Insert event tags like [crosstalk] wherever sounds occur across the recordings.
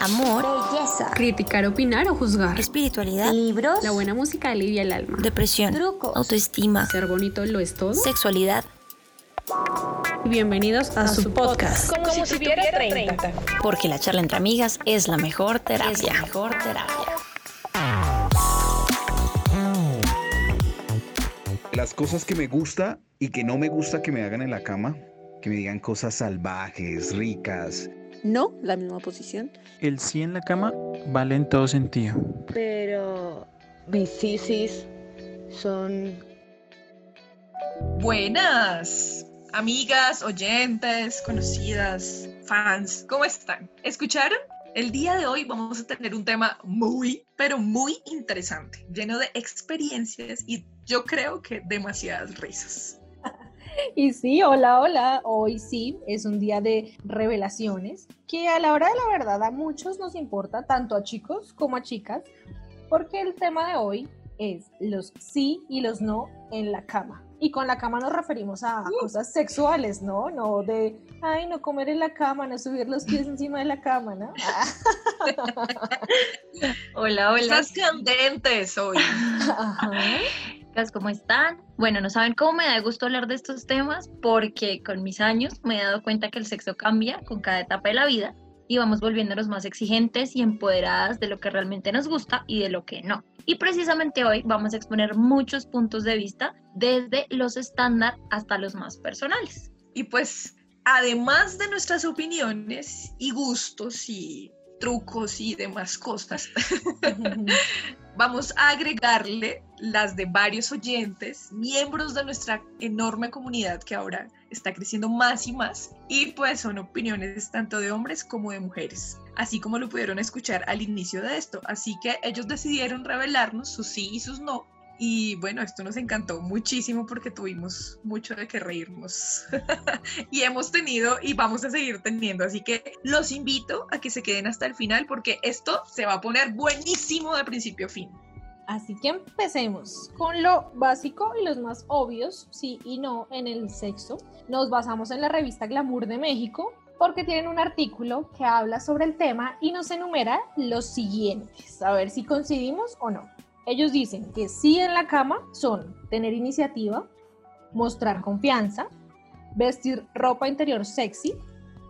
amor, belleza, criticar, opinar o juzgar, espiritualidad, libros, la buena música alivia el alma, depresión, trucos, autoestima, ser bonito lo es todo, sexualidad. Bienvenidos a, su podcast. Como, si, tuviera 30. Porque la charla entre amigas es la mejor terapia. Es la mejor terapia. Las cosas que me gusta y que no me gusta que me hagan en la cama, que me digan cosas salvajes, ricas. No, la misma posición. El sí en la cama vale en todo sentido. Pero mis sisis son... Buenas, amigas, oyentes, conocidas, fans, ¿cómo están? ¿Escucharon? El día de hoy vamos a tener un tema muy, pero muy interesante, lleno de experiencias y yo creo que demasiadas risas. Y sí, hola, hola, hoy sí es un día de revelaciones que a la hora de la verdad a muchos nos importa, tanto a chicos como a chicas, porque el tema de hoy es los sí y los no en la cama. Y con la cama nos referimos a cosas sexuales, ¿no? No de, ay, no comer en la cama, no subir los pies encima de la cama, ¿no? [laughs] [laughs] hola, hola. Estás candentes hoy. Ajá. ¿Cómo están? Bueno, no saben cómo me da gusto hablar de estos temas porque con mis años me he dado cuenta que el sexo cambia con cada etapa de la vida y vamos volviéndonos más exigentes y empoderadas de lo que realmente nos gusta y de lo que no. Y precisamente hoy vamos a exponer muchos puntos de vista desde los estándar hasta los más personales. Y pues, además de nuestras opiniones y gustos y trucos y demás cosas, [laughs] [laughs] vamos a agregarle las de varios oyentes, miembros de nuestra enorme comunidad que ahora está creciendo más y más, y pues son opiniones tanto de hombres como de mujeres, así como lo pudieron escuchar al inicio de esto. Así que ellos decidieron revelarnos sus sí y sus no. Y bueno, esto nos encantó muchísimo porque tuvimos mucho de qué reírnos. [laughs] y hemos tenido y vamos a seguir teniendo. Así que los invito a que se queden hasta el final porque esto se va a poner buenísimo de principio a fin. Así que empecemos con lo básico y los más obvios, sí y no, en el sexo. Nos basamos en la revista Glamour de México porque tienen un artículo que habla sobre el tema y nos enumera los siguientes. A ver si coincidimos o no. Ellos dicen que sí en la cama son tener iniciativa, mostrar confianza, vestir ropa interior sexy,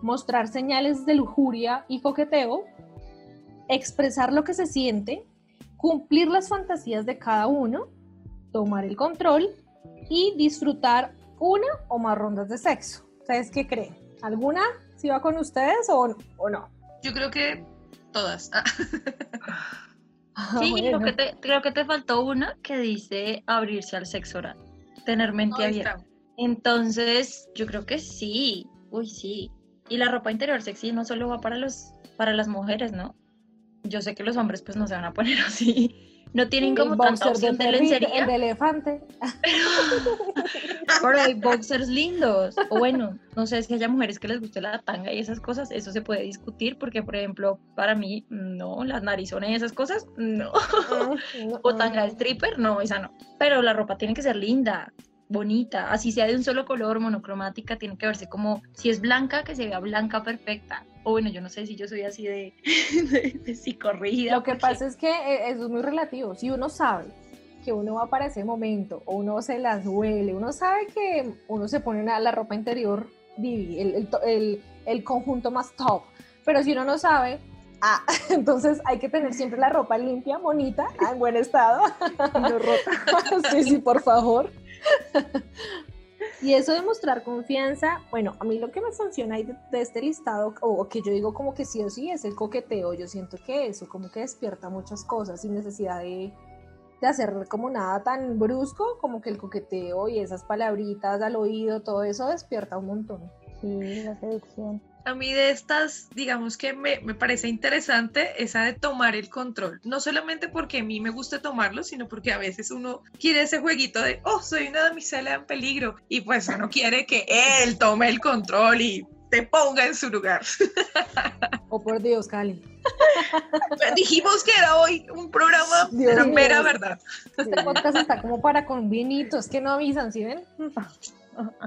mostrar señales de lujuria y coqueteo, expresar lo que se siente, cumplir las fantasías de cada uno, tomar el control y disfrutar una o más rondas de sexo. ¿Ustedes qué creen? ¿Alguna si va con ustedes o, o no? Yo creo que todas. [laughs] [laughs] sí, creo, que te, creo que te faltó una que dice abrirse al sexo oral, tener mente abierta. Entonces, yo creo que sí, uy, sí. Y la ropa interior sexy no solo va para, los, para las mujeres, ¿no? yo sé que los hombres pues no se van a poner [laughs] así. No tienen como tanta opción de, lencería. El de elefante. Pero, [laughs] hay boxers lindos. O bueno, no sé si haya mujeres que les guste la tanga y esas cosas. Eso se puede discutir porque, por ejemplo, para mí, no. Las narizones y esas cosas, no. [laughs] o tanga de stripper, no, esa no. Pero la ropa tiene que ser linda bonita, así sea de un solo color, monocromática, tiene que verse como, si es blanca, que se vea blanca perfecta. O bueno, yo no sé si yo soy así de, [laughs] de, Lo que pasa es que eh, eso es muy relativo. Si uno sabe que uno va para ese momento, o uno se las huele, uno sabe que uno se pone una, la ropa interior, el, el, el, conjunto más top. Pero si uno no sabe, Ah, [laughs] entonces hay que tener siempre la ropa limpia, bonita, en buen estado. [laughs] No rota. Sí, sí, por favor. Y eso de mostrar confianza, bueno, a mí lo que me funciona ahí de, este listado, o que yo digo como que sí o sí, es el coqueteo. Yo siento que eso como que despierta muchas cosas sin necesidad de, de hacer como nada tan brusco, como que el coqueteo y esas palabritas al oído, todo eso despierta un montón. Sí, la seducción. A mí de estas, digamos que me, me, parece interesante esa de tomar el control. No solamente porque a mí me gusta tomarlo, sino porque a veces uno quiere ese jueguito de, oh, soy una damisela en peligro. Y pues uno quiere que él tome el control y te ponga en su lugar. Oh, por Dios, Cali. [laughs] Dijimos que era hoy un programa de mera verdad. Este podcast está como para con vinitos, que no avisan, ¿sí ven?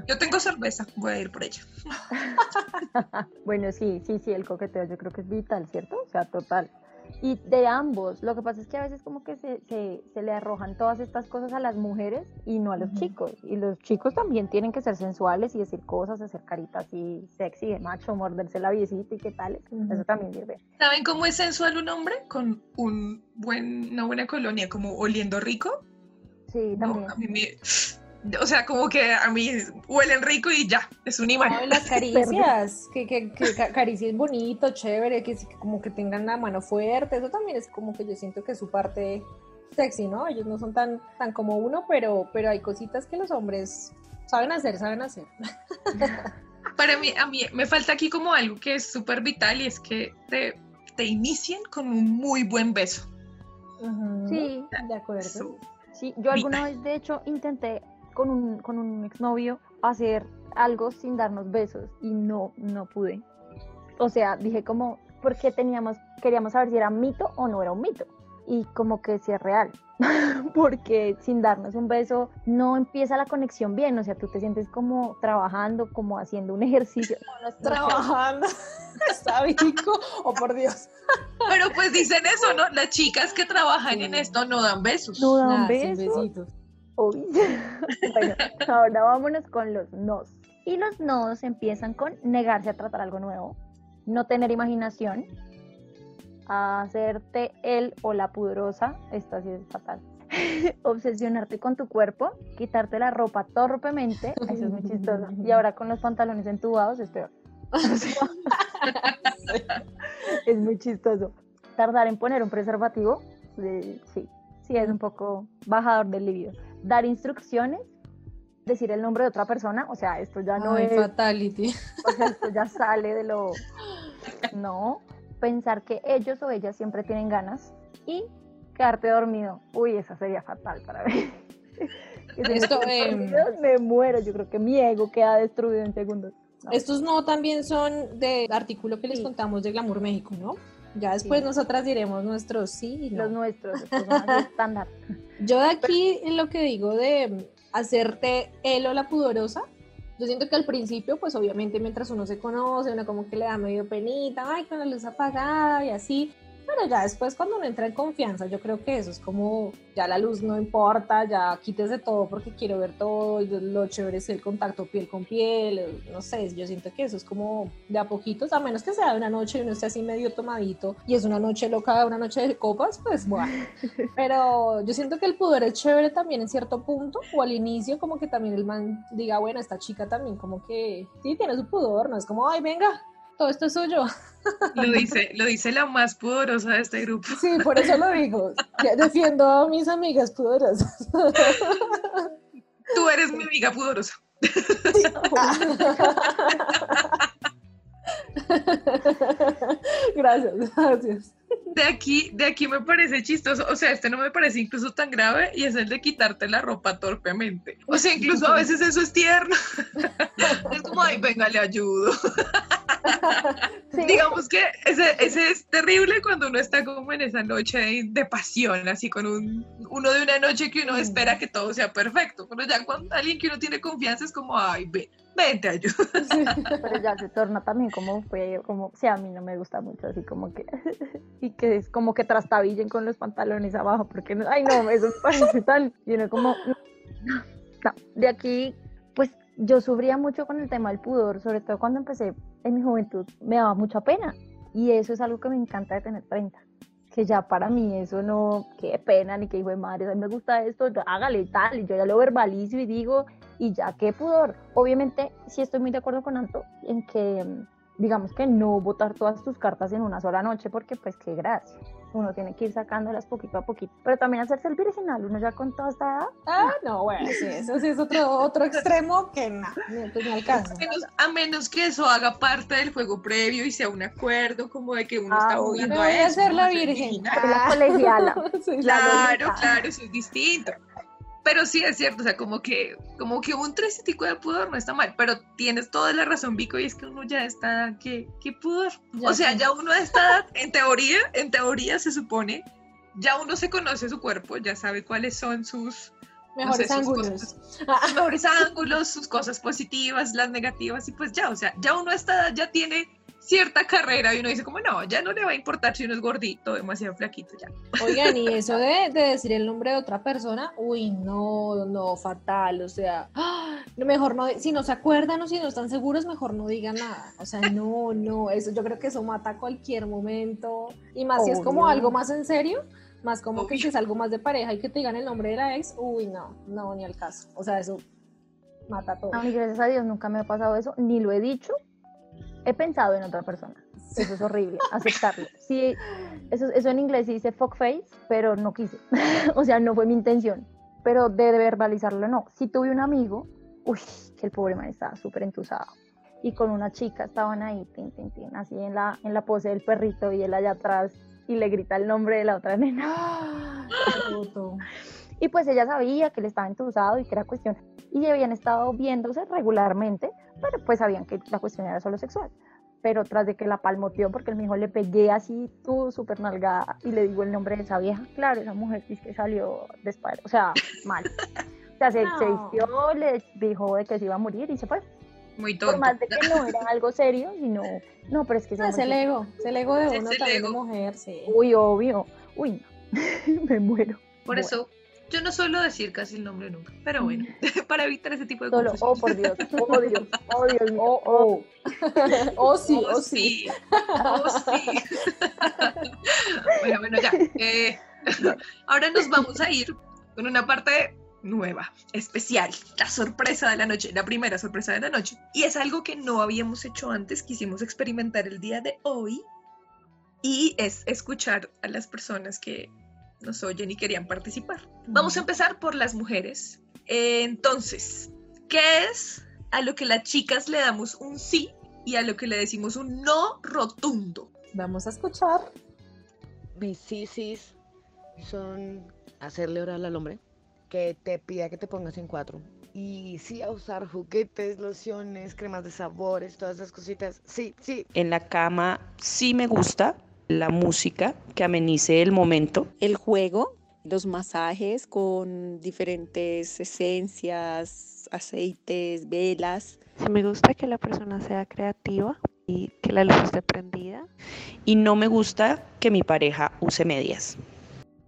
Yo tengo cerveza, voy a ir por ella. [laughs] bueno, sí, sí, sí, el coqueteo yo creo que es vital, ¿cierto? O sea, total. Y de ambos, lo que pasa es que a veces como que se, se, se le arrojan todas estas cosas a las mujeres y no a los chicos. Y los chicos también tienen que ser sensuales y decir cosas, hacer caritas así sexy de macho, morderse la viecita y qué tal. Eso también sirve. ¿Saben cómo es sensual un hombre? Con un buen, una buena colonia, como oliendo rico. Sí, también. a mí me o sea, como que a mí huelen rico y ya, es un imán. No, las [laughs] caricias, que, que, que caricias bonito, chévere, que, como que tengan la mano fuerte, eso también es como que yo siento que es su parte sexy, ¿no? Ellos no son tan, tan como uno, pero, pero hay cositas que los hombres saben hacer, saben hacer. [laughs] Para mí, a mí me falta aquí como algo que es súper vital y es que te, te inicien con un muy buen beso. Sí, de acuerdo. Sí, yo alguna vez de hecho intenté con un, con un exnovio hacer algo sin darnos besos y no, no pude. O sea, dije como, porque teníamos, queríamos saber si era mito o no era un mito. Y como que si es real, [laughs] porque sin darnos un beso no empieza la conexión bien, o sea, tú te sientes como trabajando, como haciendo un ejercicio. [laughs] trabajando, [laughs] está vico, o oh, por Dios. Pero pues dicen eso, ¿no? Las chicas que trabajan en esto no dan besos. No dan besos. Ahora [laughs] vámonos con los nos. Y los nos empiezan con negarse a tratar algo nuevo, no tener imaginación, hacerte él o la pudrosa, esto así es fatal, [laughs] obsesionarte con tu cuerpo, quitarte la ropa torpemente, eso es muy chistoso, y ahora con los pantalones entubados es peor. [laughs] es muy chistoso. Tardar en poner un preservativo, sí, sí, es un poco bajador del libido dar instrucciones, decir el nombre de otra persona, o sea, esto ya no es... fatality. O sea, esto ya sale de lo... No, pensar que ellos o ellas siempre tienen ganas y quedarte dormido. Uy, esa sería fatal para mí. [laughs] Esto, em, me muero, yo creo que mi ego queda destruido en segundos. Estos no también son del artículo que les contamos de Glamour México, ¿no? Ya después nosotras diremos nuestros sí Los nuestros, estándar. [laughs] Yo de aquí lo que digo de hacerte él o la pudorosa, yo siento que al principio, pues obviamente mientras uno se conoce, uno como que le da medio penita, ay, con la luz apagada y así, pero ya después cuando uno entra en confianza, yo creo que eso es como, ya la luz no importa, ya quítese todo porque quiero ver todo, lo chévere es el contacto piel con piel, no sé, yo siento que eso es como de a poquitos, a menos que sea de una noche y uno esté así medio tomadito y es una noche loca, una noche de copas, pues bueno. [laughs] Pero yo siento que el pudor es chévere también en cierto punto, o al inicio como que también el man diga, bueno, esta chica también como que sí tiene su pudor, no es como, ay, venga, todo esto es suyo. [laughs] Lo dice, lo dice la más pudorosa de este grupo. Sí, por eso lo digo. Defiendo a mis amigas pudorosas. Tú eres mi amiga pudorosa. Gracias, gracias. De aquí, de aquí me parece chistoso, o sea, este no me parece incluso tan grave y es el de quitarte la ropa torpemente. O sea, incluso a veces eso es tierno. Es como, ay, venga, le ayudo. [laughs] Digamos que ese, ese, es terrible cuando uno está como en esa noche de, pasión, así con un, uno de una noche que uno espera que todo sea perfecto. Pero ya cuando alguien que uno tiene confianza es como, ay, ven, ven, te ayudo. pero ya se torna también como fue, como, sí, a mí no me gusta mucho, así como que, y que es como que trastabillen con los pantalones abajo, porque, no, ay, no, eso me parece tan, y uno como, no, de aquí, pues yo sufría mucho con el tema del pudor, sobre todo cuando empecé en mi juventud, me daba mucha pena. Y eso es algo que me encanta de tener 30. Que ya para mí eso no, qué pena, ni que hijo de madre, a mí me gusta esto, hágale tal, y yo ya lo verbalizo y digo, y ya qué pudor. Obviamente, sí estoy muy de acuerdo con Anto en que, digamos que no botar todas tus cartas en una sola noche, porque pues qué gracia uno tiene que ir sacándolas poquito a poquito. Pero también hacerse el virginal, uno ya con toda esta edad. Ah, no, bueno, sí, eso sí es otro, otro extremo que no, pues no alcanza. A menos, que eso haga parte del juego previo y sea un acuerdo como de que uno está ah, jugando a eso. hacer la virgen. La colegiala. [laughs] claro, claro, eso es distinto pero sí es cierto, o sea, como que, como que un tresitico de pudor no está mal, pero tienes toda la razón, Vico, y es que uno ya está, ¿qué, qué pudor? o sea, ya uno está, en teoría, en teoría se supone, ya uno se conoce su cuerpo, ya sabe cuáles son sus, Mejores sus ángulos. cosas- [laughs] sus [laughs] mejores ángulos, sus cosas positivas, las negativas, y pues ya, o sea, ya uno edad ya tiene cierta carrera y uno dice como, no, ya no le va a importar si uno es gordito, demasiado flaquito, ya. Oigan, y eso de, [laughs] de decir el nombre de otra persona, uy, no, no, fatal, o sea, [gasps] ¡ah! mejor no, si no se acuerdan o si no están seguros, mejor no digan nada, o sea, no, no, eso yo creo que eso mata a cualquier momento, y más si es como algo más en serio, más como que si es algo más de pareja y que te digan el nombre de la ex, uy, no, no, ni al caso, o sea, eso mata todo. A mí, gracias a Dios, nunca me ha pasado eso, ni lo he dicho. He pensado en otra persona. Eso es horrible, [laughs] aceptarlo. Sí, eso, eso en inglés se dice fuck face, pero no quise. [laughs] o sea, no fue mi intención. Pero de verbalizarlo, no. Si tuve un amigo, uy, que el pobre man estaba súper entusado. Y con una chica estaban ahí, tin, tin, tin, así en la, en la pose del perrito y él allá atrás y le grita el nombre de la otra nena. [gasps] Y pues ella sabía que él estaba entusado y que era cuestión. Y habían estado viéndose regularmente, pero pues sabían que la cuestión era solo sexual. Pero tras de que la palmoteó, porque él me dijo, le pegué así, tú súper nalgada, y le digo el nombre de esa vieja. Claro, esa mujer que salió después, o sea, mal. O sea, se, se No. vistió, le dijo de que se iba a morir y se fue. Muy Por tonto. más de que no era algo serio, [laughs] sino, no, pero es que Ah, Es el ego, es el ego de uno el también de mujer, sí. Uy, obvio. Uy, no. [laughs] me muero. Por Bueno. eso, yo no suelo decir casi el nombre nunca, pero bueno, [laughs] para evitar ese tipo de Solo, oh por Dios, oh Dios, oh Dios mío, Oh, oh. oh, [laughs] sí, Oh, oh, sí. sí. Oh, sí. [laughs] bueno, bueno, ya. Eh, ahora nos vamos a ir con una parte nueva, especial, la sorpresa de la noche, la primera sorpresa de la noche. Y es algo que no habíamos hecho antes, quisimos experimentar el día de hoy. Y es escuchar a las personas que nos oyen y querían participar. Vamos a empezar por las mujeres. Eh, entonces, ¿qué es a lo que las chicas le damos un sí y a lo que le decimos un no rotundo? Vamos a escuchar. Mis sisis son hacerle oral al hombre, que te pida que te pongas en cuatro. Y sí a usar juguetes, lociones, cremas de sabores, todas esas cositas. Sí, sí. En la cama sí me gusta la música que amenice el momento. El juego, los masajes con diferentes esencias, aceites, velas. Sí me gusta que la persona sea creativa y que la luz esté prendida. Y no me gusta que mi pareja use medias.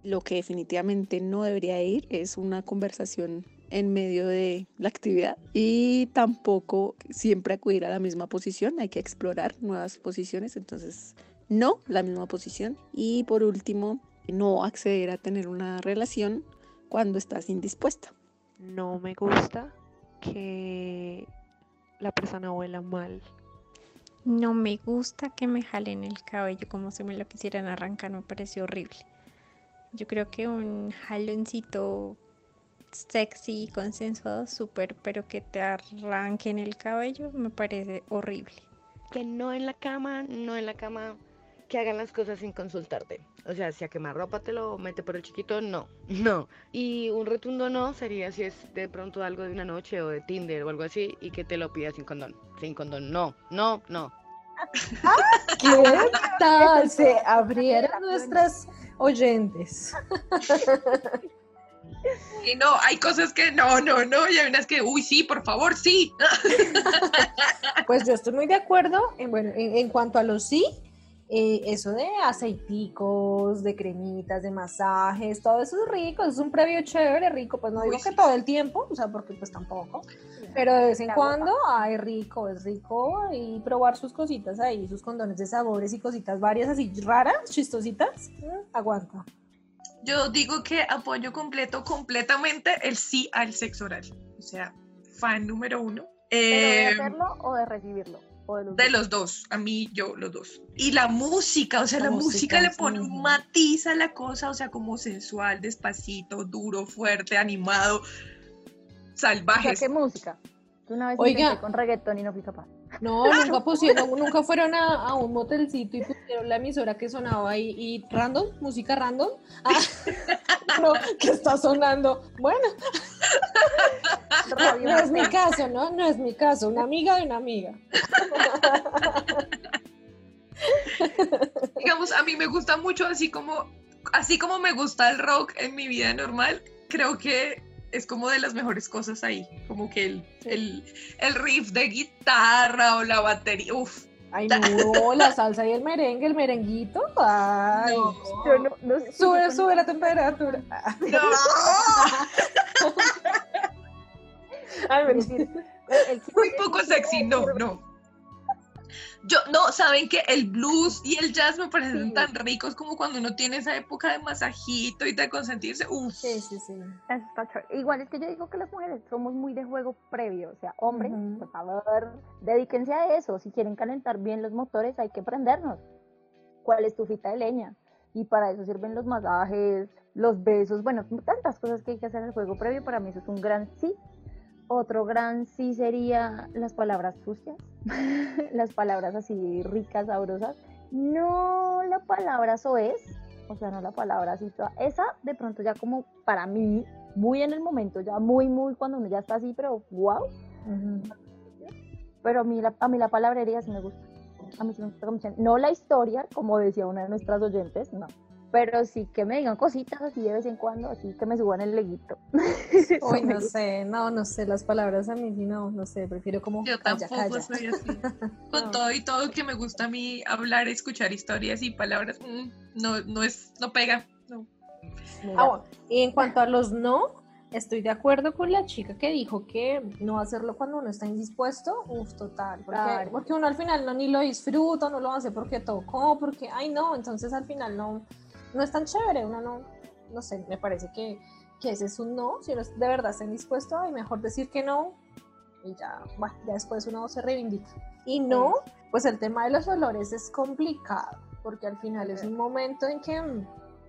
Lo que definitivamente no debería ir es una conversación en medio de la actividad y tampoco siempre acudir a la misma posición, hay que explorar nuevas posiciones, entonces no la misma posición. Y por último, no acceder a tener una relación cuando estás indispuesta. No me gusta que la persona huela mal. No me gusta que me jalen el cabello como si me lo quisieran arrancar, me parece horrible. Yo creo que un jaloncito sexy, consensuado, súper, pero que te arranquen el cabello me parece horrible. Que no en la cama, no en la cama, que hagan las cosas sin consultarte. O sea, si a quemarropa te lo mete por el chiquito, no, [laughs] no. Y un rotundo no sería si es de pronto algo de una noche o de Tinder o algo así y que te lo pida sin condón. Sin condón, no, no, no. ¿Qué tal? [laughs] Se abrieron nuestras oyentes. Y no, hay cosas que no, no, no, y hay unas que, uy, sí, por favor, sí. [laughs] Pues yo estoy muy de acuerdo en, bueno, en, en cuanto a los sí, eh, eso de aceiticos, de cremitas, de masajes, todo eso es rico, es un previo chévere, rico, pues no digo Uy, que sí. todo el tiempo, o sea, porque pues tampoco, pero de vez en cuando, ay, rico, es rico y probar sus cositas ahí, sus condones de sabores y cositas varias así raras, chistositas, aguanta. Yo digo que apoyo completo, completamente el sí al sexo oral. O sea, fan número uno. ¿Pero de Eh, hacerlo o de recibirlo? O de los de dos? los dos, a mí, yo, los dos. Y la música, o sea, la, La música, música, le pone un matiz a la cosa, o sea, como sensual, despacito, duro, fuerte, animado, O sea, ¿qué música? Yo una vez Oiga. con reggaetón y no fui capaz. No, nunca pusieron, nunca fueron a, a un motelcito y pusieron la emisora que sonaba ahí y random, música random. Ah, [laughs] no, que está sonando. Bueno, no es mi caso, ¿no? No es mi caso. Una amiga de una amiga. digamos, a mí me gusta mucho así como, así como me gusta el rock en mi vida normal, creo que es como de las mejores cosas ahí, como que el, el, el riff de guitarra o la batería, uff. Ay, no, [laughs] la salsa y el merengue, el merenguito. Ay, yo no, no sube, sube la temperatura. No. [laughs] Ay, mentira. Muy poco sexy, no, no. Yo, no, saben que el blues y el jazz me parecen tan ricos como cuando uno tiene esa época de masajito y de consentirse. Uf. Sí, sí, sí. Igual es que yo digo que las mujeres somos muy de juego previo. O sea, hombres, por favor, dedíquense a eso. Si quieren calentar bien los motores, hay que prendernos. ¿Cuál es tu fita de leña? Y para eso sirven los masajes, los besos, bueno, tantas cosas que hay que hacer en el juego previo. Para mí eso es un gran sí otro gran sí sería las palabras sucias, [laughs] las palabras así ricas, sabrosas. No la palabra soez, o sea, no la palabra así toda. Esa de pronto ya como para mí, muy en el momento, ya muy, muy cuando uno ya está así, pero wow. Pero a mí, la, a mí la palabrería sí me gusta. A mí sí me gusta No la historia, como decía una de nuestras oyentes, no pero sí que me digan cositas así de vez en cuando, así que me suban el leguito. [laughs] Uy, no sé, no, no sé, las palabras a mí sí no, no sé, prefiero como Yo tampoco soy así. [laughs] Con todo y todo que me gusta a mí hablar, escuchar historias y palabras, mm, no, no es, no pega, no. Ah, y en cuanto a los no, estoy de acuerdo con la chica que dijo que no hacerlo cuando uno está indispuesto, uf, total, porque, porque uno al final no ni lo disfruta, no lo hace porque tocó, porque, ay no, entonces al final no, no es tan chévere, uno no, no sé, me parece que, que ese es un no, si uno de verdad está dispuesto, y mejor decir que no, y ya, bueno, ya después uno se reivindica. Y no, pues el tema de los olores es complicado, porque al final es un momento en que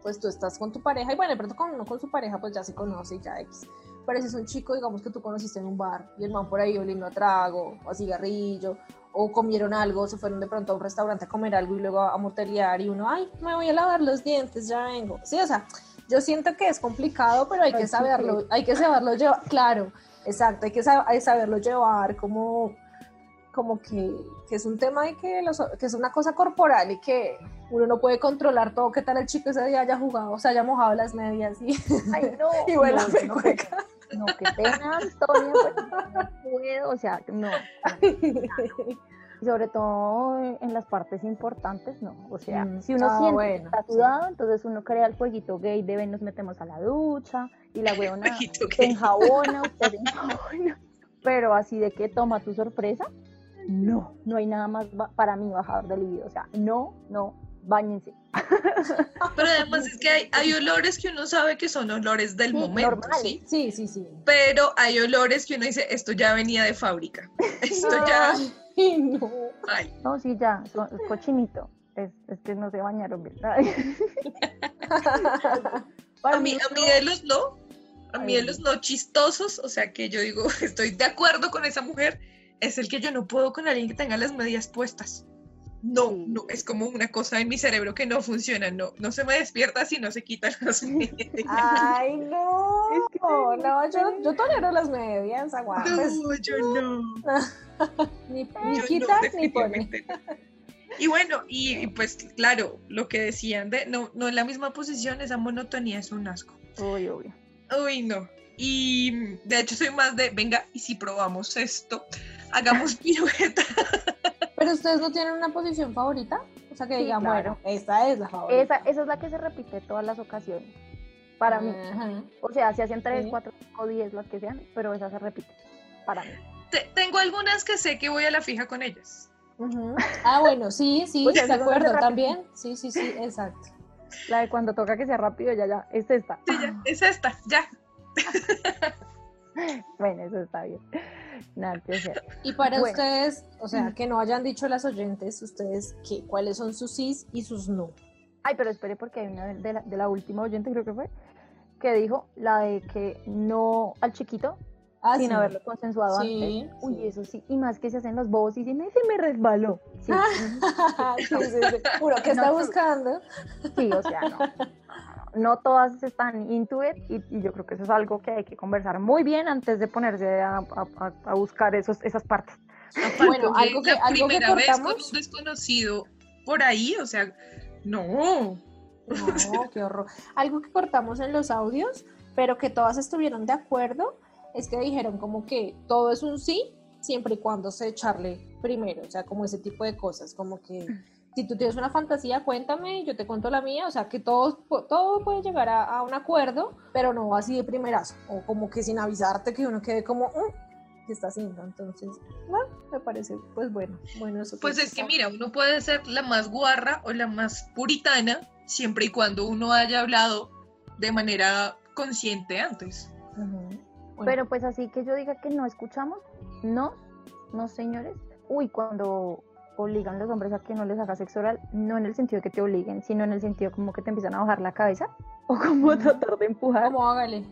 pues tú estás con tu pareja, y bueno, de pronto con uno con su pareja pues ya se conoce y ya X. Pero si es un chico, digamos que tú conociste en un bar, y el man por ahí oliendo a trago, o a cigarrillo, o comieron algo, se fueron de pronto a un restaurante a comer algo y luego a motelear y uno, ay, me voy a lavar los dientes, ya vengo. Sí, o sea, yo siento que es complicado, pero hay que saberlo, hay que saberlo llevar, claro, exacto, hay que saberlo llevar como, como que, que, es un tema de que, los, que es una cosa corporal y que uno no puede controlar todo, qué tal el chico ese día haya jugado, o sea, haya mojado las medias y, ay, no, [laughs] y no, no, no, qué pena, Antonio, no puedo, o sea, no. Y sobre todo en las partes importantes, no. O sea, mm, si uno ah, siente que está sudado, entonces uno crea el jueguito gay de nos metemos a la ducha y la [laughs] weona se enjabona, usted se enjabona. Pero así de que toma tu sorpresa, no, no hay nada más para mí bajador de libido. O sea, no, no, bañense. [laughs] Pero además es que hay, hay, olores que uno sabe que son olores del momento, ¿sí? Sí, sí, sí. Pero hay olores que uno dice, esto ya venía de fábrica. Esto ya... no. No, sí, ya, es cochinito. Es, es que no se bañaron bien. [laughs] a mí, a mí de los no, a mí de los no chistosos, o sea que yo digo, [laughs] estoy de acuerdo con esa mujer, es el que yo no puedo con alguien que tenga las medias puestas. No, no, es como una cosa en mi cerebro que no funciona, no, no se me despierta si no se quitan las [laughs] medias. Ay, no, no, yo, yo tolero las medias, aguantes. No, yo no. [laughs] ni, ni quitas ni pones. Y bueno, y, pues claro, lo que decían de no, no en la misma posición, esa monotonía es un asco. Uy, uy. Uy, no. Y de hecho soy más de, venga, y si probamos esto, hagamos [laughs] pirueta. Pero ustedes no tienen una posición favorita? O sea, que digan, bueno, esta es la favorita. Esa, esa, es la que se repite todas las ocasiones. Para mí. O sea, si hacen 3, 4, 5, 10, las que sean, pero esa se repite. Para mí. tengo algunas que sé que voy a la fija con ellas. Ah, bueno, sí, sí, pues de acuerdo también. Sí, sí, sí, exacto. La de cuando toca que sea rápido, ya, ya, es esta. Sí, ya, es esta, ya. [laughs] bueno, eso está bien. Nada Y para ustedes, o sea, que no hayan dicho las oyentes, ustedes, ¿qué, ¿cuáles son sus sí y sus no? Ay, pero espere porque hay una de la, de la última oyente, creo que fue, que dijo la de que no al chiquito ah, sin haberlo consensuado antes. Uy, eso sí. Y más que se hacen los bobos y dicen, ese me resbaló. Sí. [laughs] Puro, ¿qué [laughs] está buscando? Sí, o sea, no no todas están into it y, yo creo que eso es algo que hay que conversar muy bien antes de ponerse a, buscar esos, esas partes. bueno, algo que, algo primera vez con un desconocido por ahí, o sea, no. No, qué horror. Algo que cortamos en los audios pero que todas estuvieron de acuerdo, es que dijeron como que todo es un sí, siempre y cuando se echarle primero, o sea, como ese tipo de cosas, como que si tú tienes una fantasía, cuéntame, yo te cuento la mía, o sea, que todo, todo puede llegar a, a un acuerdo, pero no así de primerazo, o como que sin avisarte que uno quede como, "Mm, ¿qué está haciendo? Entonces, bueno, me parece, pues bueno, bueno, eso Pues es que mira, uno puede ser la más guarra o la más puritana siempre y cuando uno haya hablado de manera consciente antes. Pero pues así que yo diga que no escuchamos, no, no señores. Uy, cuando obligan los hombres a que no les haga sexo oral, no en el sentido que te obliguen, sino en el sentido como que te empiezan a bajar la cabeza o como tratar de empujar. Como hágale.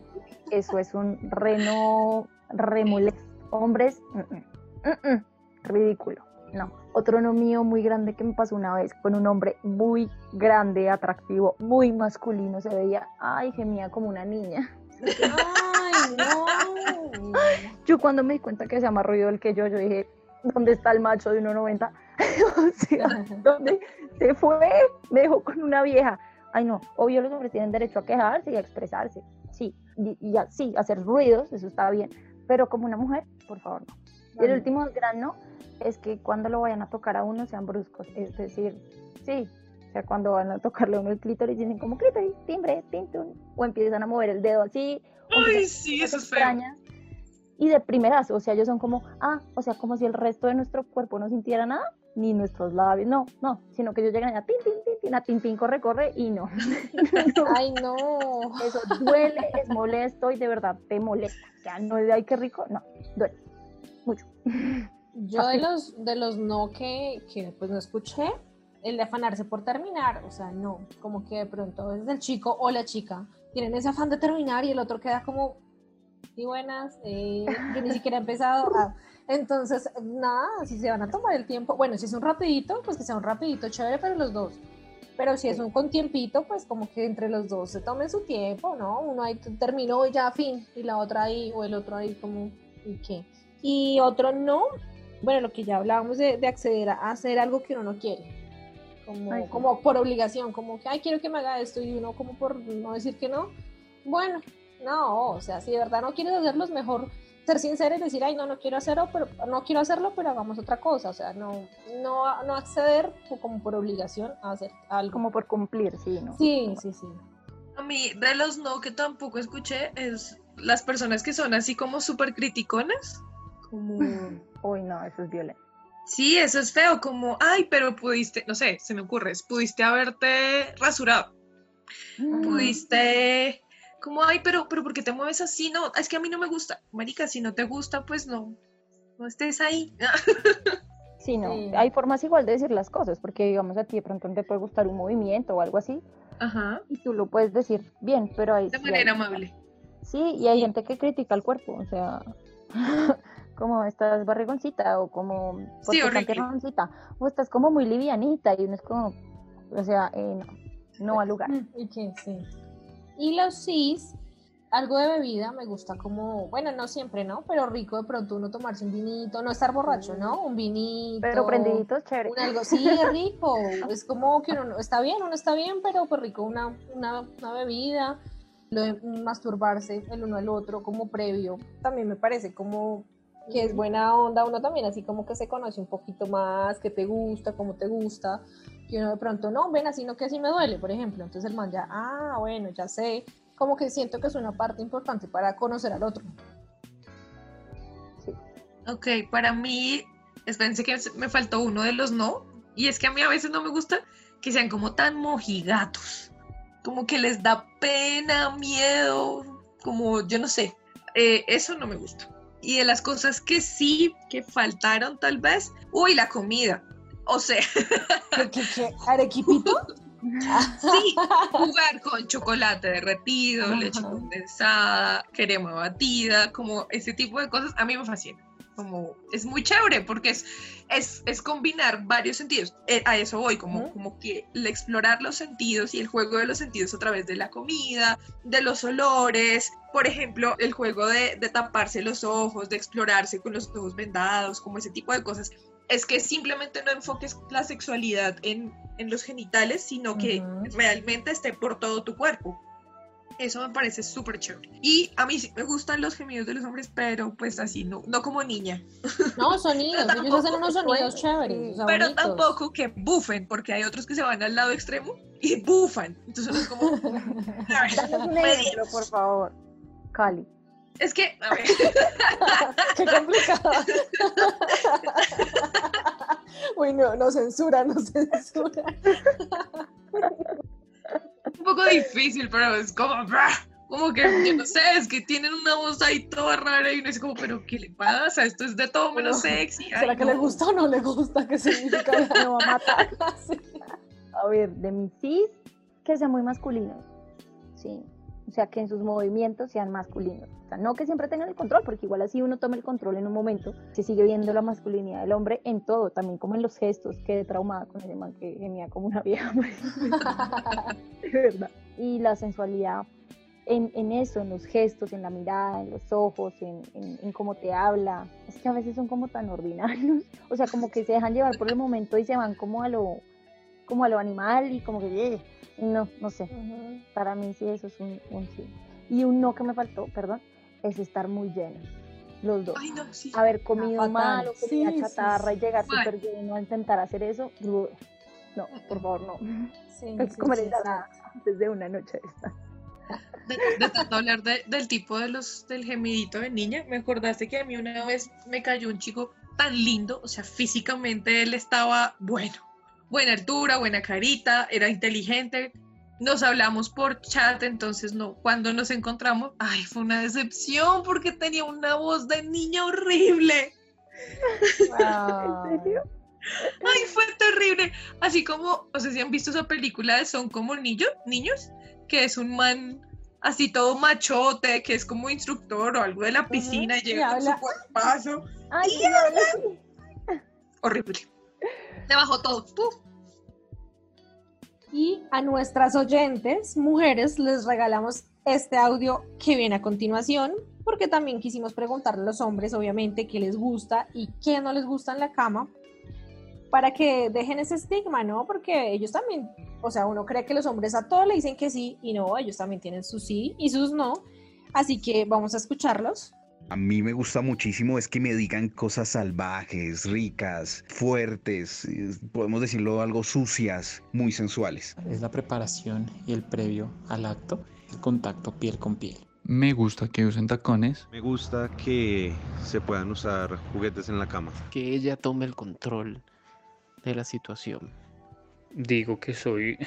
Eso es un reno remolesto. Hombres, mm, mm, mm, mm, ridículo. No. Otro no mío muy grande que me pasó una vez con un hombre muy grande, atractivo, muy masculino. Se veía, ay, gemía como una niña. Ay, no. [laughs] Yo cuando me di cuenta que se más ruido el que yo, yo dije, ¿dónde está el macho de 1,90? [laughs] o sea, ¿dónde se fue? Me dejó con una vieja. Ay, no, obvio los hombres tienen derecho a quejarse y a expresarse. Sí, y, y a- sí, hacer ruidos, eso está bien. Pero como una mujer, por favor, no. Y el último gran no es que cuando lo vayan a tocar a uno sean bruscos. Es decir, sí, o sea, cuando van a tocarle a uno el clítoris dicen como clítoris, timbre, tintun, o empiezan a mover el dedo así. Ay, sí, eso es feo. Y de primeras, o sea, ellos son como, ah, o sea, como si el resto de nuestro cuerpo no sintiera nada, ni nuestros labios, no, no, sino que ellos llegan a tin, tin, tin, tin, a tin, tin, corre, corre, y no. [laughs] Ay, no. Eso duele, es molesto y de verdad te molesta. O sea, no es de ay, qué rico, no, duele mucho. Yo de los, de los no que, que pues no escuché, el de afanarse por terminar, o sea, no, como que de pronto es el chico o la chica tienen ese afán de terminar y el otro queda como, y buenas, eh, yo ni siquiera he empezado. Ah, entonces, nada, si se van a tomar el tiempo, bueno, si es un rapidito, pues que sea un rapidito chévere para los dos. Pero si es un con tiempito, pues como que entre los dos se tomen su tiempo, ¿no? Uno ahí terminó y ya, fin, y la otra ahí, o el otro ahí como, ¿y qué? Y otro no, bueno, lo que ya hablábamos de, de acceder a hacer algo que uno no quiere, como, Ay, como por obligación, como que, ay, quiero que me haga esto, y uno como por no decir que no, bueno, no, o sea, si de verdad no quieres hacerlo, es mejor ser sincero y decir, ay, no, no quiero hacerlo, pero no quiero hacerlo, pero hagamos otra cosa, o sea, no, no, no acceder como por obligación a hacer algo. Como por cumplir, sí, ¿no? Sí, sí, sí. A mí, de los no que tampoco escuché, es las personas que son así como súper criticonas. Como, [laughs] Uy, no, eso es violento. sí, eso es feo, como, ay, pero pudiste, no sé, se me ocurre, pudiste haberte rasurado, pudiste, como, ay, pero, pero ¿por qué te mueves así? No, es que a mí no me gusta. Marica, si no te gusta, pues no, no estés ahí. [laughs] Sí, no, Sí. hay formas igual de decir las cosas, porque digamos a ti de pronto te puede gustar un movimiento o algo así, Ajá, y tú lo puedes decir bien, pero hay, de sí manera hay- amable. Sí, y hay gente que critica el cuerpo, o sea, [laughs] como estás barrigoncita o como ¿por Sí, piernoncita? o estás como muy livianita y uno es como, o sea, eh, no, no al lugar. Y que sí. Y los cis, algo de bebida me gusta como, bueno, no siempre, ¿no? Pero rico de pronto uno tomarse un vinito, no estar borracho, ¿no? Un vinito. Pero prendiditos, chévere. Un algo, sí, rico. [laughs] Es como que uno no- está bien, uno está bien, pero pues rico una, una, una bebida, lo de masturbarse el uno al otro como previo, también me parece como que es buena onda, uno también así como que se conoce un poquito más, que te gusta, cómo te gusta, que uno de pronto, no, ven así, no que así me duele, por ejemplo, entonces el man ya, ah, bueno, ya sé, como que siento que es una parte importante para conocer al otro. Ok, para mí, espérense que me faltó uno de los no, y es que a mí a veces no me gusta que sean como tan mojigatos, como que les da pena, miedo, como yo no sé, eh, eso no me gusta. Y de las cosas que sí, que faltaron tal vez, uy, la comida, o sea, ¿Qué, qué, qué? ¿Arequipito? [laughs] sí, jugar con chocolate derretido, leche condensada, crema batida, como ese tipo de cosas, a mí me fascina. Como es muy chévere porque es, es, es combinar varios sentidos. Eh, a eso voy, como, como que el explorar los sentidos y el juego de los sentidos a través de la comida, de los olores. Por ejemplo, el juego de, de taparse los ojos, de explorarse con los ojos vendados, como ese tipo de cosas es que simplemente no enfoques la sexualidad en, en los genitales, sino que Ujú. realmente esté por todo tu cuerpo. Eso me parece súper chévere. Y a mí sí me gustan los gemidos de los hombres, pero pues así, no, no como niña. No, sonidos, ellos hacen unos sonidos chéveres. o sea, pero bonitos. tampoco que bufen, porque hay otros que se van al lado extremo y bufan. Entonces es como... a ver, Danos un medio. ejemplo, por favor. Cali. Es que, a ver, [laughs] Qué complicado. Uy, no, no censura, no censura. un poco difícil, pero es como... Como que, yo no sé, es que tienen una voz ahí toda rara y uno dice como, pero ¿qué le pasa? Esto es de todo menos sexy. ¿Será Ay, que no. le gusta o no le gusta? ¿Qué significa? Me va a matar. Sí. A ver, de mis cis, que sean muy masculinos. Sí. O sea, que en sus movimientos sean masculinos. O sea, no que siempre tengan el control, porque igual así uno toma el control en un momento, se sigue viendo la masculinidad del hombre en todo, también como en los gestos. Quedé traumada con ese man que gemía como una vieja. [laughs] pues. de verdad. Y la sensualidad en, en eso, en los gestos, en la mirada, en los ojos, en, en- en cómo te habla. Es que a veces son como tan ordinarios. [laughs] O sea, como que se dejan llevar por el momento y se van como a lo, como a lo animal y como que, eh, no, no sé. Para mí sí, eso es un, un sí. Y un no que me faltó, perdón, es estar muy lleno. Los dos. Ay, no, sí. Haber comido fatal. mal o comida Sí, sí, chatarra y llegar Mal. súper lleno a intentar hacer eso. No, por favor, no. Sí, Es sí, comer sí, ensalada antes de una noche de esta. de, de tanto hablar de- del tipo de los del gemidito de niña, me acordaste que a mí una vez me cayó un chico tan lindo, o sea, físicamente él estaba bueno, buena altura, buena carita, era inteligente. Nos hablamos por chat, entonces no, cuando nos encontramos, ay, fue una decepción porque tenía una voz de niña horrible. ¿En serio? Ay, fue terrible. Así como, no sé si han visto esa película de Son como niños, niños, que es un man así todo machote, que es como instructor o algo de la piscina y y llega con su cuerpazo. Ay, Y habla. Horrible. Le bajó todo. ¡puf! Y a nuestras oyentes, mujeres, les regalamos este audio que viene a continuación, porque también quisimos preguntarle a los hombres, obviamente, qué les gusta y qué no les gusta en la cama, para que dejen ese estigma, ¿no? Porque ellos también, o sea, uno cree que los hombres a todo le dicen que sí y no, ellos también tienen sus sí y sus no. Así que vamos a escucharlos. A mí me gusta muchísimo es que me digan cosas salvajes, ricas, fuertes, eh, podemos decirlo algo sucias, muy sensuales. Es la preparación y el previo al acto, el contacto piel con piel. Me gusta que usen tacones. Me gusta que se puedan usar juguetes en la cama. Que ella tome el control de la situación. Digo que soy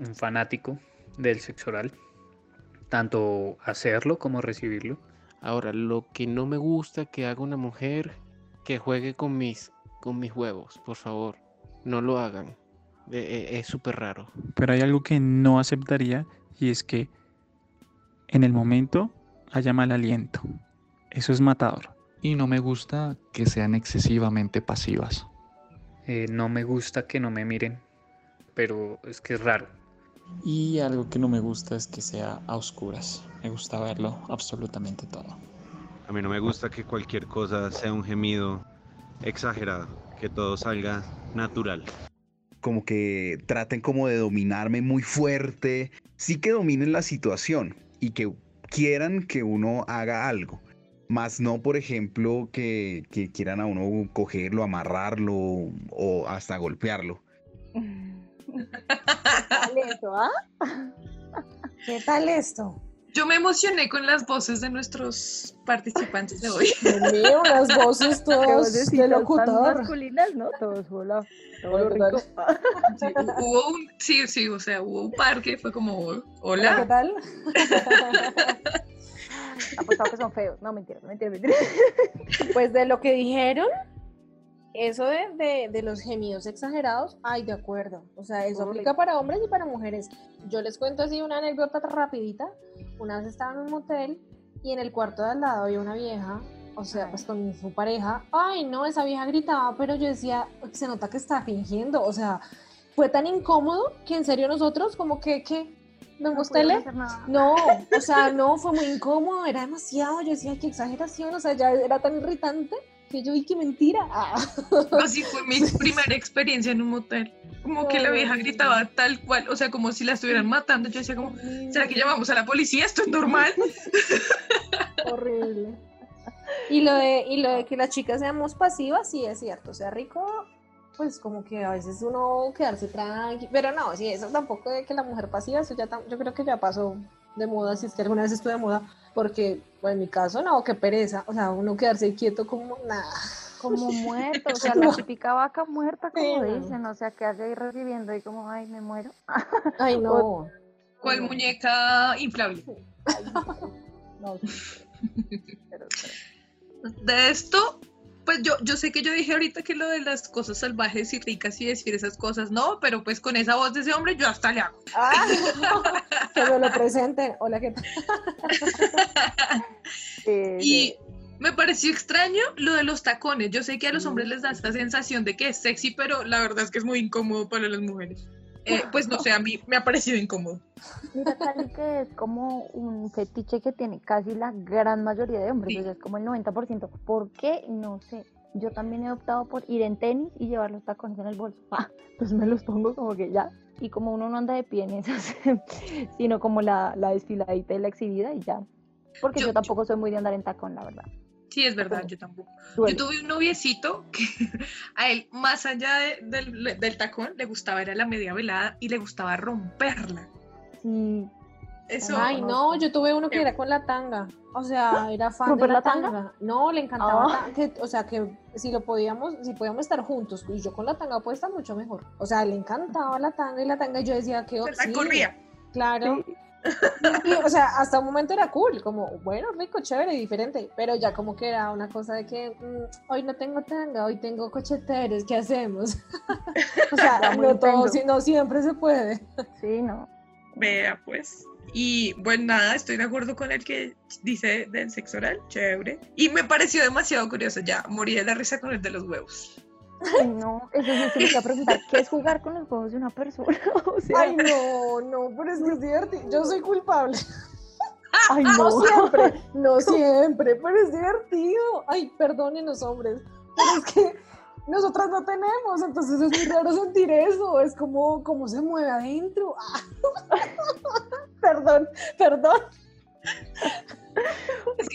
un fanático del sexo oral, tanto hacerlo como recibirlo. Ahora, lo que no me gusta que haga una mujer que juegue con mis, con mis huevos, por favor, no lo hagan. Eh, eh, es súper raro. Pero hay algo que no aceptaría y es que en el momento haya mal aliento. Eso es matador. Y no me gusta que sean excesivamente pasivas. Eh, no me gusta que no me miren, pero es que es raro. Y algo que no me gusta es que sea a oscuras. Me gusta verlo absolutamente todo. A mí no me gusta que cualquier cosa sea un gemido exagerado, que todo salga natural. Como que traten como de dominarme muy fuerte, sí que dominen la situación y que quieran que uno haga algo. Más no, por ejemplo, que, que quieran a uno cogerlo, amarrarlo o hasta golpearlo. [laughs] ¿Tal eso, ah? [laughs] ¿Qué tal esto? Yo me emocioné con las voces de nuestros participantes de hoy. Mío, unas [laughs] voces Qué todas de locutor. masculinas, ¿no? Todos, hola. Todo lo ¿Verdad? rico. [laughs] Sí, hubo un, sí, sí, o sea, hubo un par que fue como, Hola, ¿Qué tal? Apostado que son feos. No, mentira, mentira, mentira. Pues de lo que dijeron, eso de, de- de los gemidos exagerados, ay, de acuerdo. O sea, eso aplica para hombres y para mujeres. Yo les cuento así una anécdota rapidita. Una vez estaba en un motel y en el cuarto de al lado había una vieja, o sea, pues con su pareja. Ay, no, esa vieja gritaba, pero yo decía, se nota que está fingiendo. O sea, fue tan incómodo que en serio nosotros como que. ¿Don No. No, [laughs] o sea, no, fue muy incómodo, era demasiado. Yo decía, qué exageración, o sea, ya era tan irritante Que yo, y qué mentira. Ah. [laughs] Así fue mi primera experiencia en un motel. Como que la vieja gritaba tal cual, o sea, como si la estuvieran matando. Yo decía como, ¿será que llamamos a la policía? ¿Esto es normal? [laughs] Horrible. Y lo de, y lo de que las chicas seamos pasivas, sí es cierto. O sea, rico, pues como que a veces uno quedarse tranqui. Pero no, sí, eso tampoco de que la mujer pasiva, eso ya yo creo que ya pasó de moda, si es que alguna vez estuve de moda, porque pues, en mi caso no, qué pereza. O sea, uno quedarse quieto como nada. Como [laughs] muerto, o sea, la típica vaca muerta, como dicen, o sea, que hace ahí recibiendo y como, ay, me muero. [laughs] Ay, no. ¿Cuál muñeca inflable? No, [laughs] De esto, pues yo, yo sé que yo dije ahorita que lo de las cosas salvajes y ricas y decir esas cosas, no, pero pues con esa voz de ese hombre yo hasta le hago. Ah, [laughs] que me lo presenten. Hola, ¿qué tal? [laughs] Y me pareció extraño lo de los tacones. Yo sé que a los hombres les da esta sensación de que es sexy, pero la verdad es que es muy incómodo para las mujeres. Eh, pues no sé, a mí me ha parecido incómodo. Mira, Cali, que es como un fetiche que tiene casi la gran mayoría de hombres, o sea, es como el 90%. ¿Por qué? No sé. Yo también he optado por ir en tenis y llevar los tacones en el bolso. [laughs] Ah, pues me los pongo como que ya. Y como uno no anda de pie en esas, [laughs] sino como la, la desfiladita y la exhibida y ya. Porque yo, tampoco soy muy de andar en tacón, la verdad. Sí, es verdad, yo tampoco. Yo tuve un noviecito que [laughs] a él, más allá de- del, del tacón, le gustaba era la media velada y le gustaba romperla. Sí. Eso. Ay, no, yo tuve uno que era con la tanga. O sea, era fan de ¿Romper la, la tanga? tanga. No, le encantaba. Ah. ta- que- o sea, que si lo podíamos, si podíamos estar juntos, y yo con la tanga puesta mucho mejor. O sea, le encantaba la tanga y la tanga, y yo decía que. Se la corría. Claro. Y, o sea, hasta un momento era cool, como, bueno, rico, chévere, diferente, pero ya como que era una cosa de que mm, hoy no tengo tanga, hoy tengo cocheteros, ¿qué hacemos? [laughs] o sea, no, todo, no siempre se puede. Sí, no. Vea, pues. Y bueno, nada, estoy de acuerdo con el que dice del sexo oral, chévere. Y me pareció demasiado curioso, ya morí de la risa con el de los huevos. Ay, no, eso sí se me a preguntar, ¿qué es jugar con los huevos de una persona? [laughs] O sea, Ay, no, no, pero es que es divertido. Yo soy culpable. Ay, No no. siempre, no [laughs] siempre, pero es divertido. Ay, perdónenos, hombres. Pero es que nosotras no tenemos, entonces es muy raro sentir eso. Es como, como se mueve adentro. [laughs] Ah. Perdón, perdón.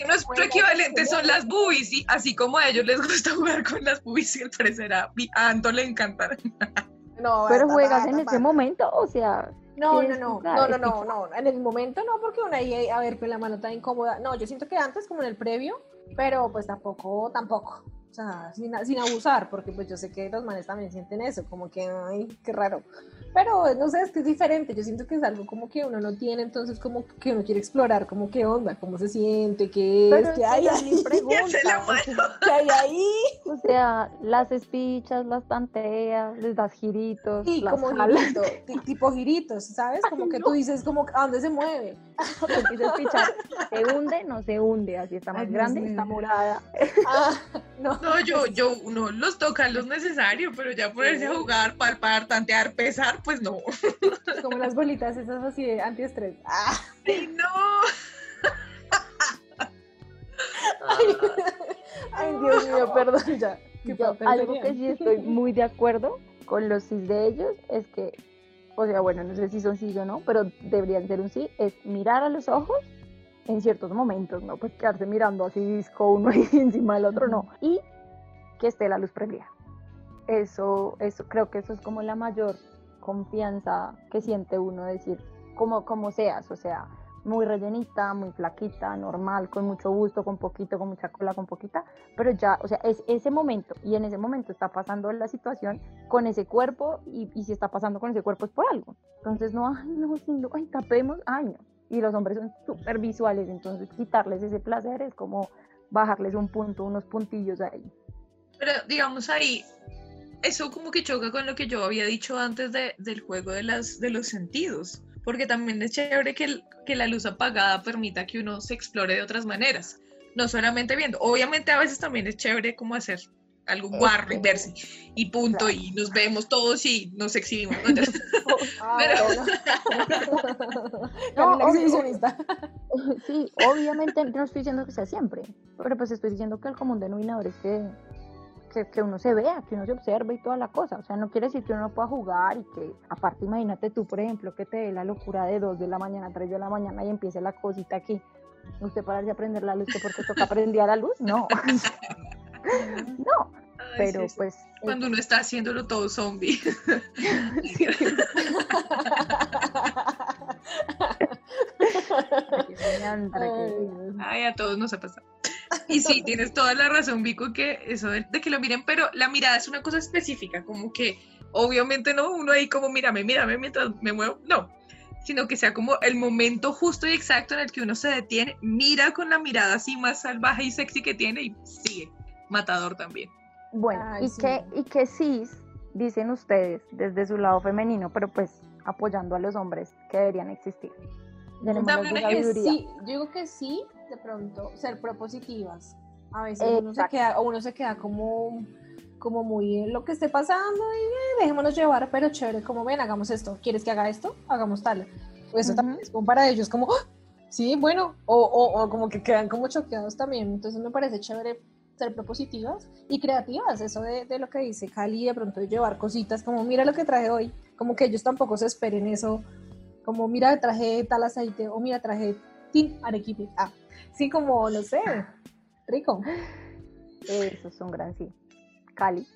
Nuestro equivalente son las boobies, y así como a ellos les gusta [laughs] jugar con las boobies, y al parecer a, a Anto le encanta. No, Pero juegas en ese momento, o sea. No, no, ¿quieres no, no, no, no, no, en el momento no, porque una ahí, a ver, con la mano tan incómoda. No, yo siento que antes, como en el previo, pero pues tampoco, tampoco. O sea, sin, sin abusar, porque pues yo sé que los manes también sienten eso, como que, ay, qué raro. Pero no sé, es que es diferente. Yo siento que es algo como que uno no tiene, entonces como que uno quiere explorar, como qué onda, cómo se siente, qué es, qué que hay ahí. [laughs] o sea, ¿Qué hay ahí? O sea, las espichas, las tanteas, les das giritos, Sí, las como girito, [laughs] ti- tipo giritos, ¿sabes? Como que tú dices, como, ¿a dónde se mueve? [laughs] ¿se hunde? No se hunde, así está más Ay, grande, está morada. Ah, no. No, yo, yo, uno los toca lo necesario, pero ya ponerse a jugar, palpar, tantear, pesar, pues no. Como las bolitas esas así de antiestrés. Ah, ¡Ay, no! ay, Dios mío, perdón ya. ¿Qué Yo, papel algo que sí estoy muy de acuerdo con los cis de ellos es que, o sea, bueno, no sé si son cis o no, pero deberían ser un sí, es mirar a los ojos en ciertos momentos, ¿no? Pues quedarse mirando así disco uno [laughs] y encima del otro, no. Y que esté la luz prendida. Eso, eso, creo que eso es como la mayor confianza que siente uno decir, como, como seas, o sea, muy rellenita, muy flaquita, normal, con mucho gusto, con poquito, con mucha cola, con poquita, pero ya, o sea, es ese momento y en ese momento está pasando la situación con ese cuerpo y, y si está pasando con ese cuerpo es por algo. Entonces, no, ay, no, sí, no, ay, tapemos, ay, no. Y los hombres son súper visuales, entonces quitarles ese placer es como bajarles un punto, unos puntillos ahí. Pero digamos ahí, eso como que choca con lo que yo había dicho antes de, del juego de, las, de los sentidos, porque también es chévere que, el- que la luz apagada permita que uno se explore de otras maneras, no solamente viendo. Obviamente a veces también es chévere como hacer algo guarro y verse y punto y nos vemos todos y nos exhibimos. ¿no? [laughs] Ah, Pero-. [laughs] No. [laughs] Sí, obviamente no estoy diciendo que sea siempre, pero pues estoy diciendo que el común denominador es que, que, que uno se vea, que uno se observe y toda la cosa. O sea, no quiere decir que uno no pueda jugar y que, aparte, imagínate tú, por ejemplo, que te dé la locura de 2 de la mañana, 3 de la mañana y empiece la cosita aquí. ¿Usted pararse a prender la luz que porque toca prender la luz? No. No. Ay, Pero sí, sí. pues. Cuando uno está haciéndolo todo zombie. [laughs] [laughs] Ay, a todos nos ha pasado. Y sí, [laughs] tienes toda la razón, Vico, que eso de, de que lo miren, pero la mirada es una cosa específica, como que obviamente no, uno ahí como mírame, mírame mientras me muevo, no, sino que sea como el momento justo y exacto en el que uno se detiene, mira con la mirada así más salvaje y sexy que tiene y sigue. Matador también. Bueno, Ay, y, sí. que, y que cis, dicen ustedes, desde su lado femenino, pero pues apoyando a los hombres que deberían existir. Dame las un de Que sabiduría. sí, yo digo que sí, de pronto, ser propositivas. A veces uno se queda, o uno se queda como, como muy en lo que esté pasando y eh, dejémonos llevar, pero chévere, como ven, hagamos esto. ¿Quieres que haga esto? Hagamos tal. Eso también es como para ellos, como, "Ah, sí, bueno, o, o, o como que quedan como choqueados también. Entonces me parece chévere ser propositivas y creativas, eso de, de lo que dice Cali, de pronto llevar cositas como, mira lo que traje hoy, como que ellos tampoco se esperen eso, como, mira, traje tal aceite, o mira, traje tin arequipe. Ah, sí, como, no sé, rico. Eso es un gran sí. Cali.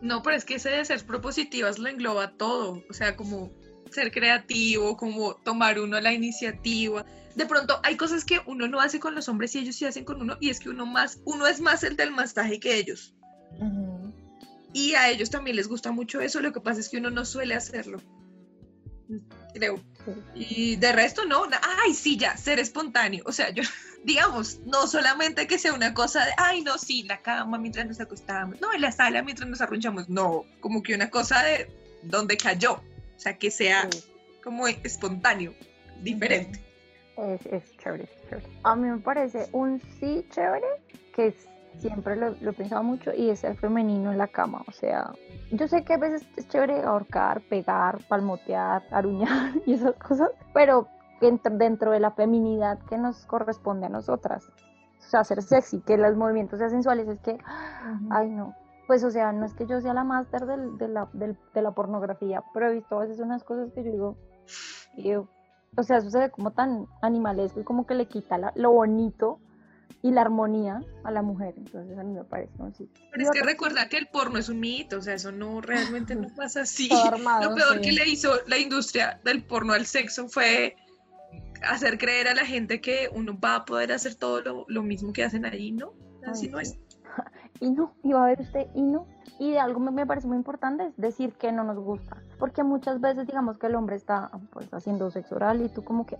No, pero es que ese de ser propositivas lo engloba todo, o sea, como ser creativo, como tomar uno la iniciativa. De pronto hay cosas que uno no hace con los hombres y ellos sí hacen con uno, y es que uno más, uno es más el del mastaje que ellos. Y a ellos también les gusta mucho eso, lo que pasa es que uno no suele hacerlo. Creo. Y de resto no, ay, sí, ya, ser espontáneo. O sea, yo, [laughs] digamos, no solamente que sea una cosa de, ay, no, sí, la cama mientras nos acostamos, no, en la sala mientras nos arrunchamos, no, como que una cosa de donde cayó. O sea, que sea como espontáneo, diferente. Es, es chévere, es chévere. A mí me parece un sí chévere que es- siempre lo, lo he pensado mucho y es el femenino en la cama. O sea, yo sé que a veces es chévere ahorcar, pegar, palmotear, aruñar [laughs] y esas cosas, pero dentro, dentro de la feminidad que nos corresponde a nosotras. O sea, ser sexy, que los movimientos sean sensuales, es que, ay no. Pues, o sea, no es que yo sea la máster del- de, la, del- de la pornografía, pero he visto a veces unas cosas que yo digo, "Ew". O sea, eso se ve como tan animalesco y como que le quita la- lo bonito y la armonía a la mujer. Entonces, a mí me parece un sí. Pero es que recuerda que el porno es un mito, o sea, eso no realmente no pasa así. Armado, Lo peor sí. que le hizo la industria del porno al sexo fue hacer creer a la gente que uno va a poder hacer todo lo, lo mismo que hacen ahí, ¿no? Así Ay, no sí. es. Y no, y va a ver usted, y no. Y de algo me, me parece muy importante es decir que no nos gusta. Porque muchas veces, digamos que el hombre está pues haciendo sexo oral y tú como que,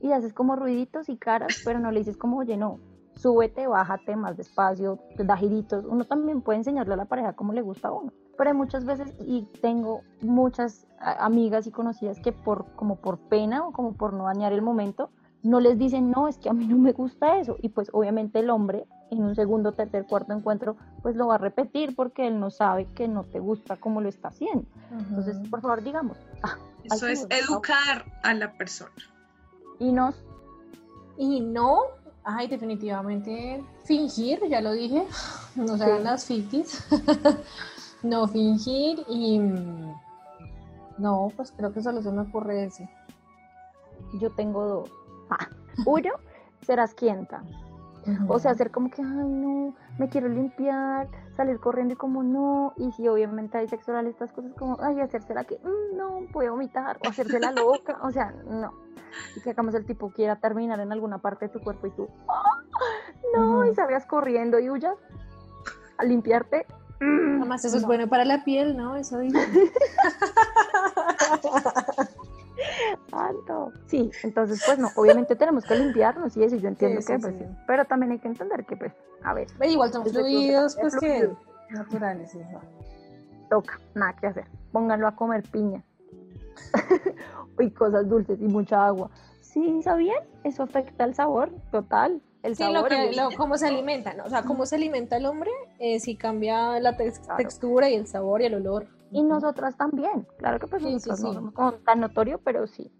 y haces como ruiditos y caras, pero no le dices como, oye, no, súbete, bájate más despacio, da giritos. Uno también puede enseñarle a la pareja cómo le gusta a uno. Pero hay muchas veces, y tengo muchas amigas y conocidas que por, como por pena o como por no dañar el momento, no les dicen, no, es que a mí no me gusta eso. Y pues obviamente el hombre en un segundo, tercer, cuarto encuentro, pues lo va a repetir porque él no sabe que no te gusta cómo lo está haciendo. Entonces, por favor, digamos. "Ah, Eso es sí me gusta". educar a la persona. Y nos Y no, ay, definitivamente fingir, ya lo dije, [laughs] no se hagan las fictis. [laughs] no fingir y mm, no, pues creo que solo se me ocurre ese. yo tengo dos. Ah, [laughs] Uno, serás quienta. O sea, hacer como que, ay, no, me quiero limpiar, salir corriendo y como no. Y si obviamente hay sexo oral, estas cosas como, ay, hacerse la que, "Mm, no, voy a vomitar, o hacerse la loca. O sea, no. Y que hagamos el tipo quiera terminar en alguna parte de tu cuerpo y tú, "Ah, no, y salgas corriendo y huyas a limpiarte. Mm, Además, eso es no. bueno para la piel, ¿no? Eso dice. [laughs] Alto. Sí, entonces pues no, obviamente [laughs] tenemos que limpiarnos y eso, yo entiendo Sí, que sí, pues, sí. pero también hay que entender que pues, a ver, Ve, Igual son fluidos, es pues que naturales, toca, nada que hacer. Pónganlo a comer piña. [laughs] y cosas dulces y mucha agua. Sí, ¿sabían? Eso afecta el sabor, total. El Sí, sabor. lo que, lo- cómo se alimenta, ¿no? O sea, cómo se alimenta el hombre, eh, si cambia la tex- textura y el sabor y el olor. Y nosotras también. Claro que pues Sí, sí, nosotras no somos como tan notorio, pero sí.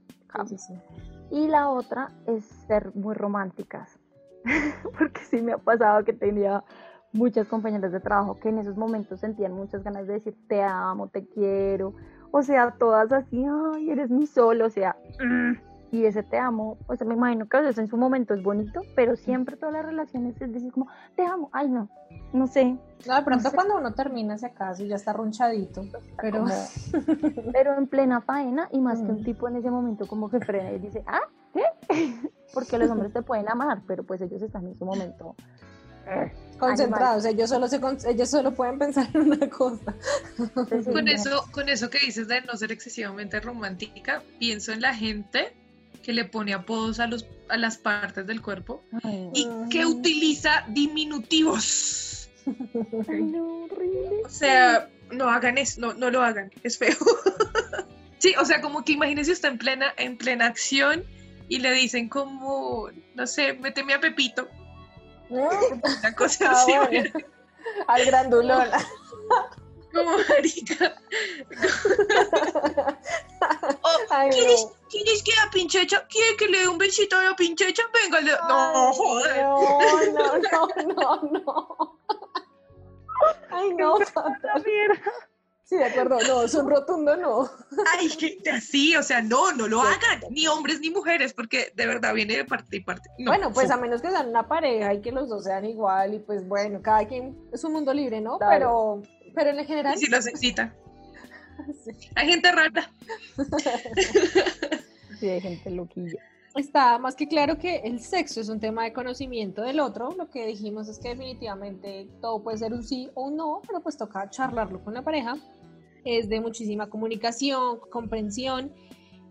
Y la otra es ser muy románticas, [laughs] porque sí me ha pasado que tenía muchas compañeras de trabajo que en esos momentos sentían muchas ganas de decir te amo, te quiero, o sea, todas así, ay, eres mi sol, o sea, y ese te amo, o sea, me imagino que a veces en su momento es bonito, pero siempre todas las relaciones es decir como, te amo, ay no, no sé. No, de pronto cuando uno termina ese caso y ya está ronchadito, pero... [laughs] pero en plena faena y más que un tipo en ese momento como que frena y dice, ah, ¿qué? [laughs] Porque los hombres te pueden amar, pero pues ellos están en su momento eh, concentrados, ellos solo, se, ellos solo pueden pensar en una cosa. Con eso, con eso que dices de no ser excesivamente romántica, pienso en la gente que le pone apodos a, los, a las partes del cuerpo y que utiliza diminutivos. o sea, no hagan eso, no, no lo hagan, es feo. [laughs] sí, o sea, como que imagínense está en plena, en plena acción y le dicen como, no sé, méteme a Pepito una cosa ah, así. [laughs] Al grandulón. Como marica. oh, [laughs] ¿quieres, ¿Quieres que la pinchecha? ¿Quiere que le dé un besito a la pinchecha? Venga, le... no, joder. No, no, no, no. Ay, no, Sí, de acuerdo, no, es un rotundo no. Ay, sí, o sea, no, no lo hagan, ni hombres ni mujeres, porque de verdad viene de parte y parte. bueno, pues a menos que sean una pareja y que los dos sean igual, y pues bueno, cada quien es un mundo libre, ¿no? Pero, pero en general. Y si los excita. Hay gente rara. sí, hay gente loquilla está más que claro que el sexo es un tema de conocimiento del otro. Lo que dijimos es que definitivamente todo puede ser un sí o un no, pero pues toca charlarlo con la pareja es de muchísima comunicación, comprensión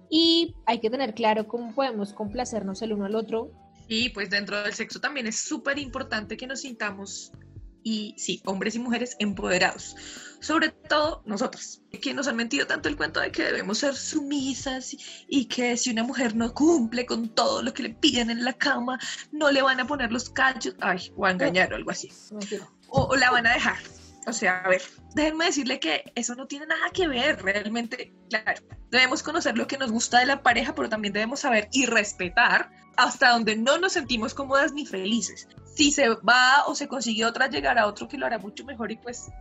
y hay que tener claro cómo podemos complacernos el uno al otro. Y pues dentro del sexo también es súper importante que nos sintamos y sí, hombres y mujeres empoderados. Sobre todo nosotros, que nos han mentido tanto el cuento de que debemos ser sumisas y, que si una mujer no cumple con todo lo que le piden en la cama, no le van a poner los cachos, ay, o a engañar o algo así. o la van a dejar. O sea, a ver, déjenme decirle que eso no tiene nada que ver realmente. Claro, debemos conocer lo que nos gusta de la pareja, pero también debemos saber y respetar hasta donde no nos sentimos cómodas ni felices. Si se va o se consigue otra, llegar a otro que lo hará mucho mejor y pues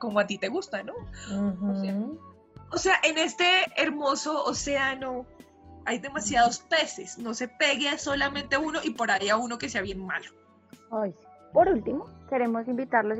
como a ti te gusta, ¿no? o, sea, en este hermoso océano hay demasiados peces. No se pegue a solamente uno y por ahí a uno que sea bien malo. Ay, por último, queremos invitarlos,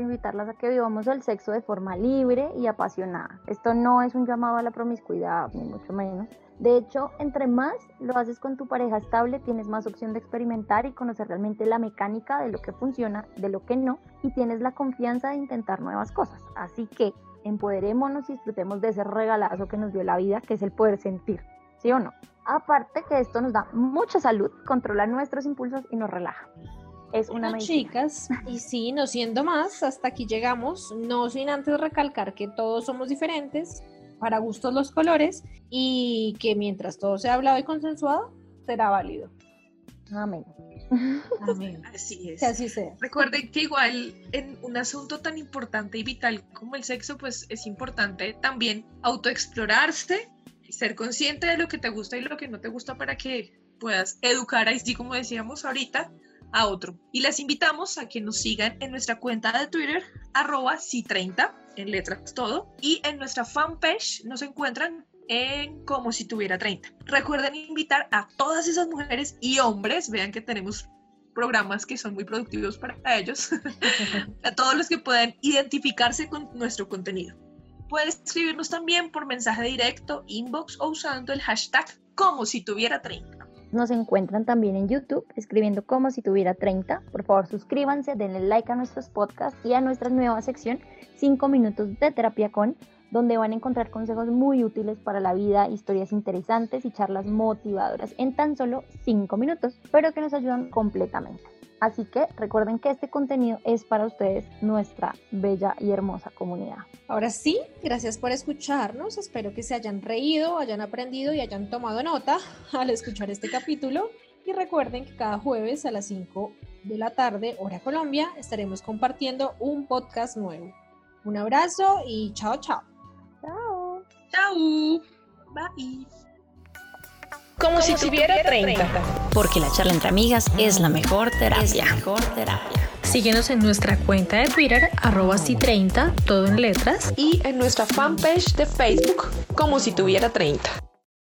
a que vivamos el sexo de forma libre y apasionada. Esto no es un llamado a la promiscuidad, ni mucho menos. De hecho, entre más lo haces con tu pareja estable, tienes más opción de experimentar y conocer realmente la mecánica de lo que funciona, de lo que no, y tienes la confianza de intentar nuevas cosas. Así que empoderémonos y disfrutemos de ese regalazo que nos dio la vida, que es el poder sentir, ¿sí o no? Aparte que esto nos da mucha salud, controla nuestros impulsos y nos relaja es una chicas y sí no siendo más hasta aquí llegamos no sin antes recalcar que todos somos diferentes para gustos los colores y que mientras todo sea hablado y consensuado será válido amén Amén. [laughs] Así es. Que así sea. Recuerden que igual en un asunto tan importante y vital como el sexo, pues es importante también autoexplorarse, ser consciente de lo que te gusta y lo que no te gusta para que puedas educar, así como decíamos ahorita, a otro. Y les invitamos a que nos sigan en nuestra cuenta de Twitter, arroba si30, en letras todo, y en nuestra fanpage nos encuentran en como si tuviera 30. Recuerden invitar a todas esas mujeres y hombres, vean que tenemos programas que son muy productivos para ellos, [laughs] a todos los que puedan identificarse con nuestro contenido. Pueden escribirnos también por mensaje directo, inbox o usando el hashtag como si tuviera 30. Nos encuentran también en YouTube escribiendo como si tuviera 30. Por favor, suscríbanse, denle like a nuestros podcasts y a nuestra nueva sección 5 minutos de terapia con, donde van a encontrar consejos muy útiles para la vida, historias interesantes y charlas motivadoras en tan solo 5 minutos, pero que nos ayudan completamente. Así que recuerden que este contenido es para ustedes, nuestra bella y hermosa comunidad. Ahora sí, gracias por escucharnos. Espero que se hayan reído, hayan aprendido y hayan tomado nota [laughs] al escuchar este capítulo. Y recuerden que cada jueves a las 5 de la tarde, hora Colombia, estaremos compartiendo un podcast nuevo. Un abrazo y chao, chao. Chao. Bye. como, si tuviera 30. Porque la charla entre amigas es la mejor terapia. mejor terapia. Síguenos en nuestra cuenta de Twitter, arroba si 30, todo en letras. Y en nuestra fanpage de Facebook, como si tuviera 30.